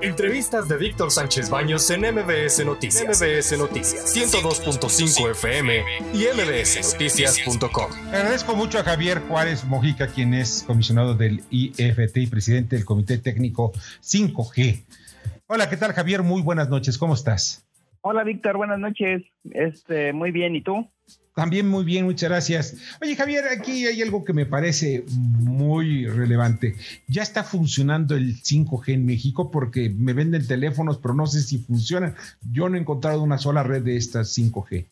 Entrevistas de Víctor Sánchez Baños en MBS Noticias. MBS Noticias 102.5 FM y mbsnoticias.com. Agradezco mucho a Javier Juárez Mojica, quien es comisionado del IFT y presidente del Comité Técnico 5G. Hola, ¿qué tal Javier? Muy buenas noches, ¿cómo estás? Hola Víctor, buenas noches. Este, muy bien, ¿y tú? También muy bien, muchas gracias. Oye, Javier, aquí hay algo que me parece muy relevante. Ya está funcionando el 5G en México porque me venden teléfonos, pero no sé si funcionan. Yo no he encontrado una sola red de estas 5G.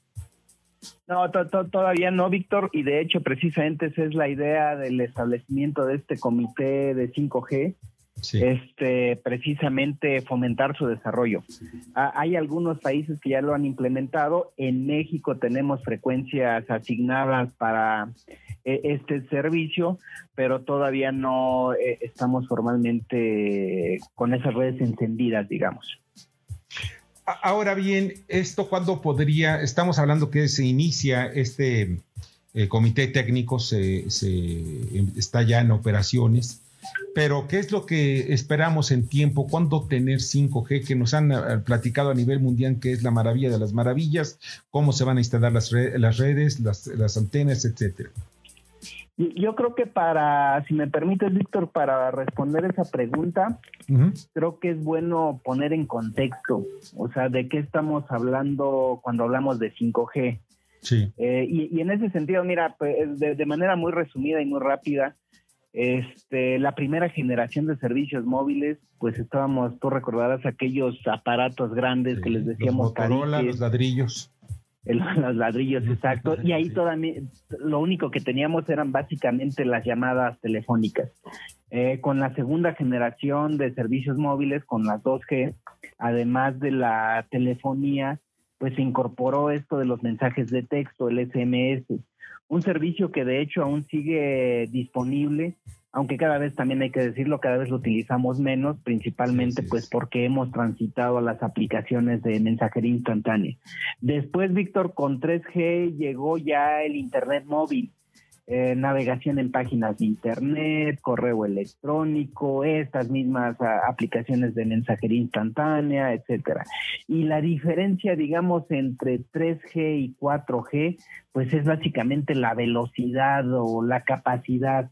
No, todavía no, Víctor, y de hecho precisamente esa es la idea del establecimiento de este comité de 5G, este, precisamente fomentar su desarrollo. hay algunos países que ya lo han implementado. En México tenemos frecuencias asignadas para e, este servicio, pero todavía no eh, estamos formalmente con esas redes encendidas, digamos. Ahora bien, ¿esto cuándo podría? Estamos hablando que se inicia este eh, comité técnico, se, está ya en operaciones. Pero, ¿qué es lo que esperamos en tiempo? ¿Cuándo tener 5G? Que nos han eh, platicado a nivel mundial que es la maravilla de las maravillas, cómo se van a instalar las, redes, las, antenas, etcétera. Yo creo que para, si me permites, Víctor, para responder esa pregunta, creo que es bueno poner en contexto, o sea, de qué estamos hablando cuando hablamos de 5G. Sí. Eh, y, en ese sentido, mira, pues, de, manera muy resumida y muy rápida, este, la primera generación de servicios móviles, pues estábamos, tú recordarás aquellos aparatos grandes que les decíamos los los ladrillos. los ladrillos, exacto. Y ahí todavía, lo único que teníamos eran básicamente las llamadas telefónicas. Eh, con la segunda generación de servicios móviles, con las 2G, además de la telefonía, pues se incorporó esto de los mensajes de texto, el SMS un servicio que de hecho aún sigue disponible, aunque cada vez también hay que decirlo, cada vez lo utilizamos menos, principalmente pues porque hemos transitado a las aplicaciones de mensajería instantánea. Después, Víctor, con 3G llegó ya el Internet móvil eh, navegación en páginas de internet, correo electrónico, estas mismas ah, aplicaciones de mensajería instantánea, etcétera. Y la diferencia, digamos, entre 3G y 4G, pues es básicamente la velocidad o la capacidad.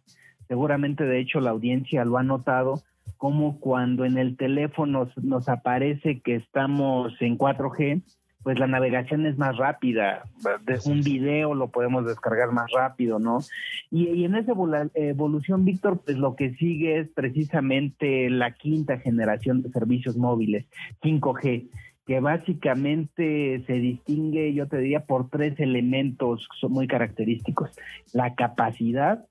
Seguramente, de hecho, la audiencia lo ha notado, como cuando en el teléfono nos aparece que estamos en 4G, pues la navegación es más rápida, un video lo podemos descargar más rápido, ¿no? Y, en esa evolución, Víctor, pues lo que sigue es precisamente la quinta generación de servicios móviles, 5G que básicamente se distingue, yo te diría, por tres elementos son muy característicos. La capacidad,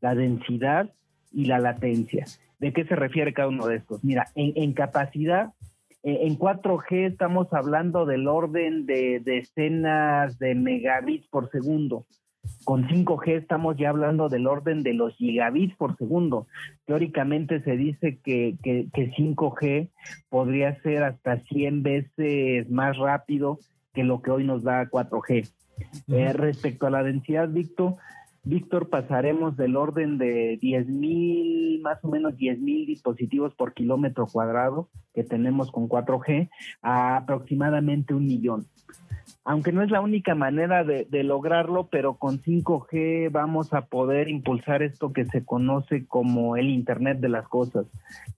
la densidad y la latencia. ¿De qué se refiere cada uno de estos? Mira, en, en capacidad en 4G estamos hablando del orden de decenas de megabits por segundo. Con 5G estamos ya hablando del orden de los gigabits por segundo. Teóricamente se dice que, que, 5G podría ser hasta 100 veces más rápido que lo que hoy nos da 4G. Eh, respecto a la densidad, Víctor, Víctor, pasaremos del orden de 10.000, más o menos 10.000 dispositivos por kilómetro cuadrado que tenemos con 4G a aproximadamente un millón. Aunque no es la única manera de, lograrlo, pero con 5G vamos a poder impulsar esto que se conoce como el Internet de las Cosas,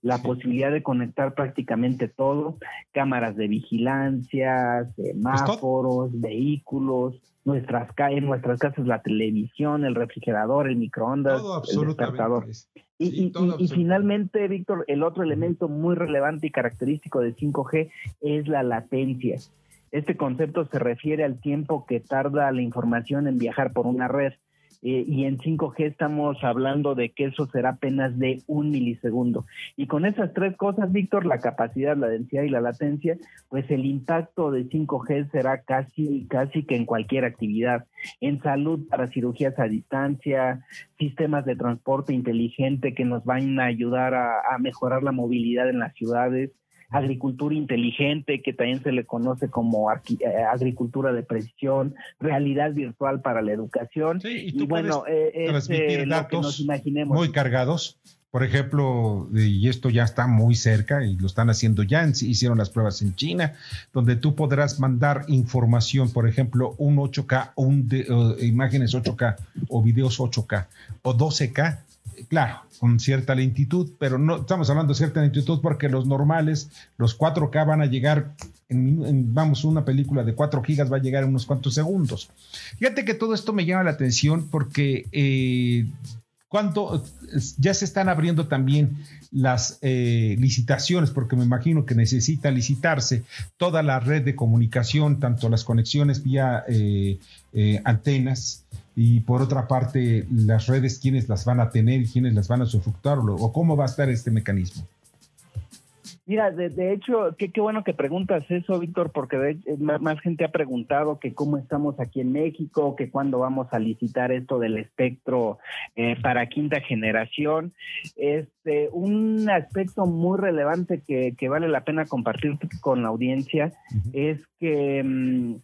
la posibilidad de conectar prácticamente todo, cámaras de vigilancia, semáforos, vehículos, nuestras en nuestras casas la televisión, el refrigerador, el microondas, el despertador. Y, y, finalmente, Víctor, el otro elemento muy relevante y característico de 5G es la latencia. Este concepto se refiere al tiempo que tarda la información en viajar por una red. Eh, y en 5G estamos hablando de que eso será apenas de un milisegundo. Y con esas tres cosas, Víctor, la capacidad, la densidad y la latencia, pues el impacto de 5G será casi, casi que en cualquier actividad. En salud para cirugías a distancia, sistemas de transporte inteligente que nos van a ayudar a mejorar la movilidad en las ciudades, agricultura inteligente, que también se le conoce como eh, agricultura de precisión, realidad virtual para la educación. y, bueno, eh, este, lo que nos imaginemos. Muy cargados Por ejemplo, y esto ya está muy cerca y lo están haciendo ya, hicieron las pruebas en China, donde tú podrás mandar información, por ejemplo, un 8K, un imágenes 8K o videos 8K o 12K claro, con cierta lentitud, pero no estamos hablando de cierta lentitud porque los normales, los 4K van a llegar, en, vamos, una película de 4 gigas va a llegar en unos cuantos segundos. Fíjate que todo esto me llama la atención porque eh, cuando ya se están abriendo también las eh, licitaciones, porque me imagino que necesita licitarse toda la red de comunicación, tanto las conexiones vía eh, antenas, y por otra parte las redes quiénes las van a tener y quiénes las van a sufructar o cómo va a estar este mecanismo. Mira, de, hecho, qué, qué, bueno que preguntas eso, Víctor, porque más, gente ha preguntado que cómo estamos aquí en México, que cuándo vamos a licitar esto del espectro eh, para quinta generación. Este, un aspecto muy relevante que, vale la pena compartir con la audiencia es que mm,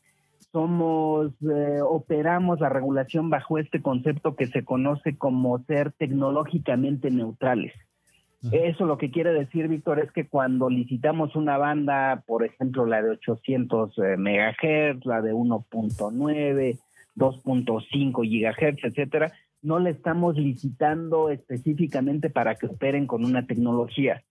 somos, eh, operamos la regulación bajo este concepto que se conoce como ser tecnológicamente neutrales. Eso lo que quiere decir, Víctor, es que cuando licitamos una banda, por ejemplo, la de 800 eh, megahertz, la de 1.9, 2.5 gigahertz, etcétera, no le estamos licitando específicamente para que operen con una tecnología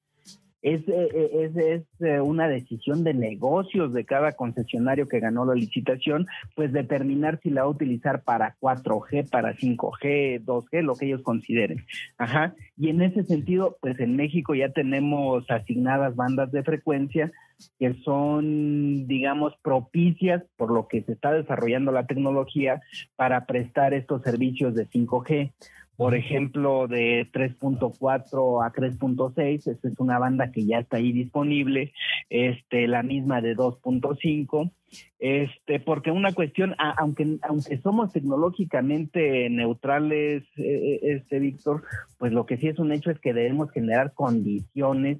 es, eh, eh, es, es, eh, una decisión de negocios de cada concesionario que ganó la licitación, pues determinar si la va a utilizar para 4G, para 5G, 2G, lo que ellos consideren. Ajá. Y en ese sentido, pues en México ya tenemos asignadas bandas de frecuencia que son, digamos, propicias por lo que se está desarrollando la tecnología para prestar estos servicios de 5G por ejemplo, de 3.4 a 3.6, esta es una banda que ya está ahí disponible, este, la misma de 2.5, este, porque una cuestión, aunque, aunque somos tecnológicamente neutrales, eh, eh, este, Víctor, pues lo que sí es un hecho es que debemos generar condiciones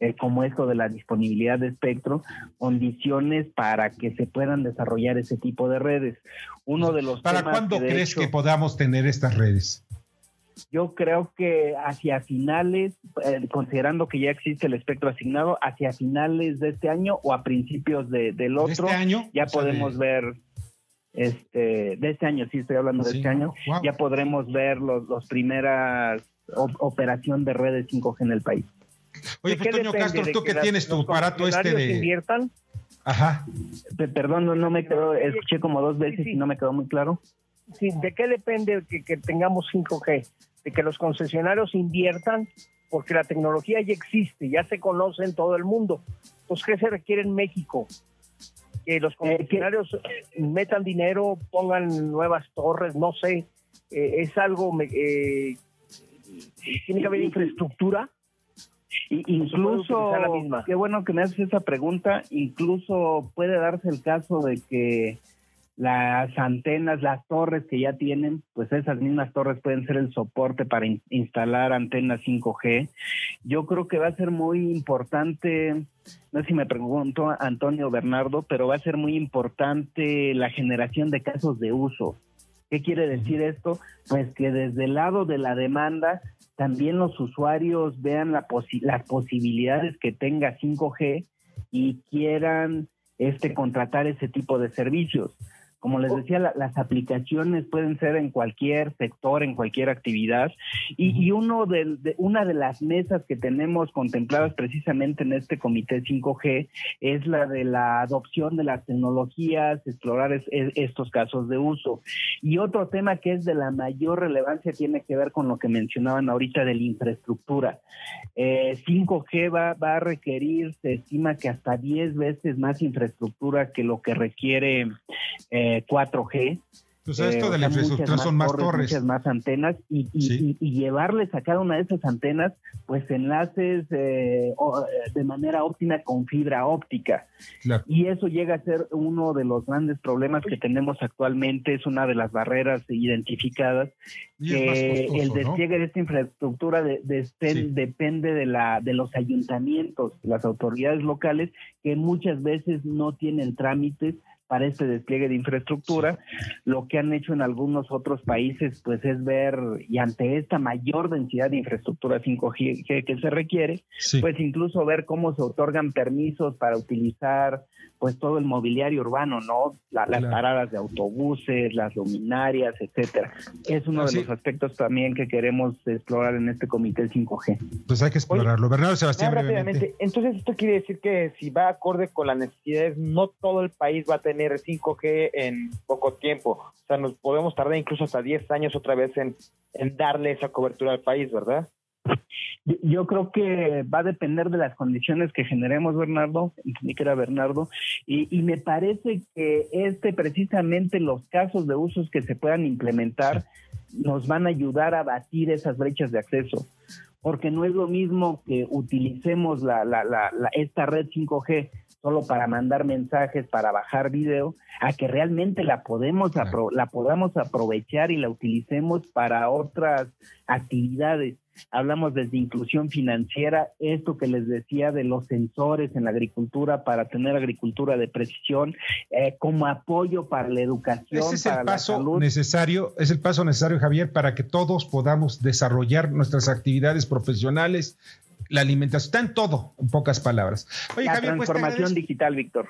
eh, como esto de la disponibilidad de espectro, condiciones para que se puedan desarrollar ese tipo de redes. Uno de los ¿Para cuándo crees que podamos tener estas redes? Yo creo que hacia finales, eh, considerando que ya existe el espectro asignado, hacia finales de este año o a principios de, del este otro, año? ya podemos ver, este, de este año, sí estoy hablando de este año, ya podremos ver los, los primeras operación de redes 5G en el país. Oye, Toño Castro, tú que, tienes tu aparato este de... inviertan? Ajá. Perdón, no, me quedó, escuché como dos veces y no me quedó muy claro. Sí, ¿de qué depende que, que tengamos 5G? De que los concesionarios inviertan porque la tecnología ya existe, ya se conoce en todo el mundo. Entonces, ¿qué se requiere en México? Que los eh, concesionarios metan dinero, pongan nuevas torres, no sé, eh, es algo, eh, tiene que haber infraestructura. Incluso, qué bueno que me haces esa pregunta, incluso puede darse el caso de que las antenas, las torres que ya tienen, pues esas mismas torres pueden ser el soporte para instalar antenas 5G. Yo creo que va a ser muy importante, no sé si me preguntó Antonio Bernardo, pero va a ser muy importante la generación de casos de uso. ¿Qué quiere decir esto? Pues que desde el lado de la demanda también los usuarios vean la las posibilidades que tenga 5G y quieran este contratar ese tipo de servicios. Como les decía, las aplicaciones pueden ser en cualquier sector, en cualquier actividad. Y, uno de, una de las mesas que tenemos contempladas precisamente en este comité 5G es la de la adopción de las tecnologías, explorar estos casos de uso. Y otro tema que es de la mayor relevancia tiene que ver con lo que mencionaban ahorita de la infraestructura. 5G eh, va, va a requerir, se estima que hasta 10 veces más infraestructura que lo que requiere. Eh, 4G. Pues esto de la infraestructura son más torres, Muchas más antenas y, llevarles a cada una de esas antenas, pues enlaces eh, de manera óptima con fibra óptica. Y eso llega a ser uno de los grandes problemas que tenemos actualmente, es una de las barreras identificadas, que el despliegue de esta infraestructura depende de, la, de los ayuntamientos, las autoridades locales, que muchas veces no tienen trámites para este despliegue de infraestructura. Lo que han hecho en algunos otros países, pues es ver, y ante esta mayor densidad de infraestructura 5G que se requiere, pues incluso ver cómo se otorgan permisos para utilizar pues todo el mobiliario urbano, ¿no? las paradas de autobuses, las luminarias, etcétera. Es uno de los aspectos también que queremos explorar en este comité 5G. Pues hay que explorarlo. Bernardo Sebastián. rápidamente. Entonces, esto quiere decir que si va acorde con las necesidades, no todo el país va a tener 5G en poco tiempo. O sea, nos podemos tardar incluso hasta 10 años otra vez en, en darle esa cobertura al país, ¿verdad? Yo creo que va a depender de las condiciones que generemos, Bernardo, entendí que era Bernardo, y, y, me parece que este precisamente los casos de usos que se puedan implementar nos van a ayudar a batir esas brechas de acceso, porque no es lo mismo que utilicemos la, la, la, esta red 5G solo para mandar mensajes, para bajar video, a que realmente la podemos la podamos aprovechar y la utilicemos para otras actividades hablamos desde inclusión financiera, esto que les decía de los sensores en la agricultura para tener agricultura de precisión, eh, como apoyo para la educación. Ese es el paso necesario, es el paso necesario, Javier, para que todos podamos desarrollar nuestras actividades profesionales, la alimentación, está en todo, en pocas palabras. la pues, transformación digital, Víctor.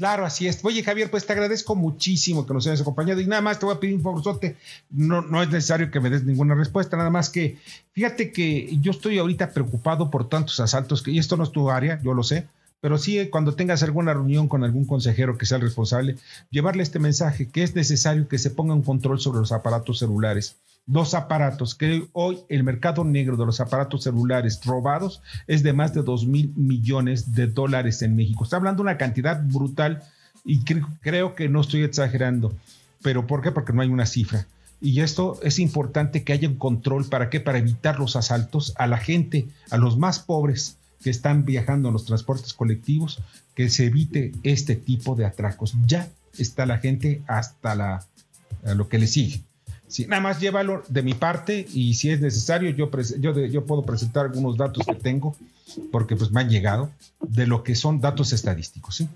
Claro, así es. Oye, Javier, pues te agradezco muchísimo que nos hayas acompañado y nada más te voy a pedir un favorzote. No, no es necesario que me des ninguna respuesta, nada más que fíjate que yo estoy ahorita preocupado por tantos asaltos, que, y esto no es tu área, yo lo sé, pero sí cuando tengas alguna reunión con algún consejero que sea el responsable, llevarle este mensaje, que es necesario que se ponga un control sobre los aparatos celulares dos aparatos, que hoy el mercado negro de los aparatos celulares robados es de más de 2 mil millones de dólares en México. Está hablando de una cantidad brutal y creo que no estoy exagerando. ¿Pero por qué? Porque no hay una cifra. Y esto es importante que haya un control. ¿Para qué? Para evitar los asaltos a la gente, a los más pobres que están viajando en los transportes colectivos, que se evite este tipo de atracos. Ya está la gente hasta la, lo que le sigue. Sí, nada más llévalo de mi parte y si es necesario yo, yo, yo puedo presentar algunos datos que tengo porque pues me han llegado de lo que son datos estadísticos, ¿sí?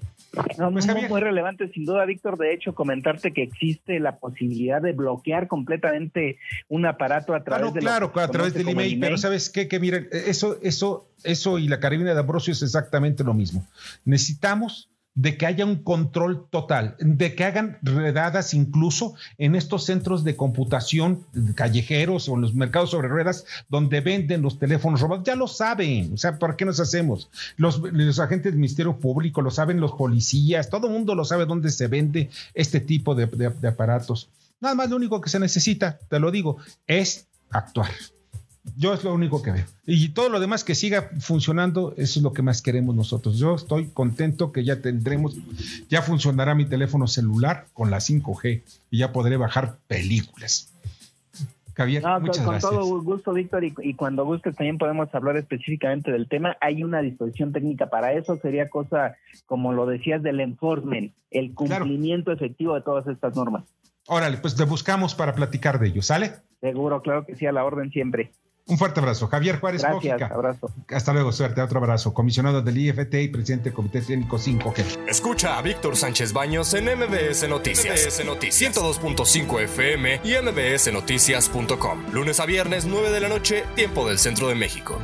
No, pues, muy, relevante sin duda, Víctor. De hecho, comentarte que existe la posibilidad de bloquear completamente un aparato a través de claro, a través del email, pero sabes qué, que miren, eso, eso, eso y la carabina de Ambrosio es exactamente lo mismo. Necesitamos de que haya un control total, de que hagan redadas incluso en estos centros de computación callejeros o en los mercados sobre ruedas donde venden los teléfonos robados. Ya lo saben, o sea, ¿por qué nos hacemos? Los, agentes del Ministerio Público, lo saben los policías, todo el mundo lo sabe dónde se vende este tipo de aparatos. Nada más lo único que se necesita, te lo digo, es actuar. Yo es lo único que veo. Y todo lo demás que siga funcionando, eso es lo que más queremos nosotros. Yo estoy contento que ya tendremos, ya funcionará mi teléfono celular con la 5G y ya podré bajar películas. Javier, muchas con, con todo gusto, Víctor, y, cuando gustes también podemos hablar específicamente del tema. Hay una disposición técnica para eso, sería cosa, como lo decías, del enforcement, el cumplimiento efectivo de todas estas normas. Órale, pues te buscamos para platicar de ello, ¿sale? Seguro, claro que sí, a la orden siempre. Un fuerte abrazo. Javier Juárez Gracias, abrazo. Hasta luego, suerte. Otro abrazo. Comisionado del IFT y presidente del Comité Técnico 5G. Escucha a Víctor Sánchez Baños en MBS Noticias. MBS Noticias. 102.5 FM y MBSNoticias.com. Lunes a viernes, 9 de la noche, tiempo del centro de México.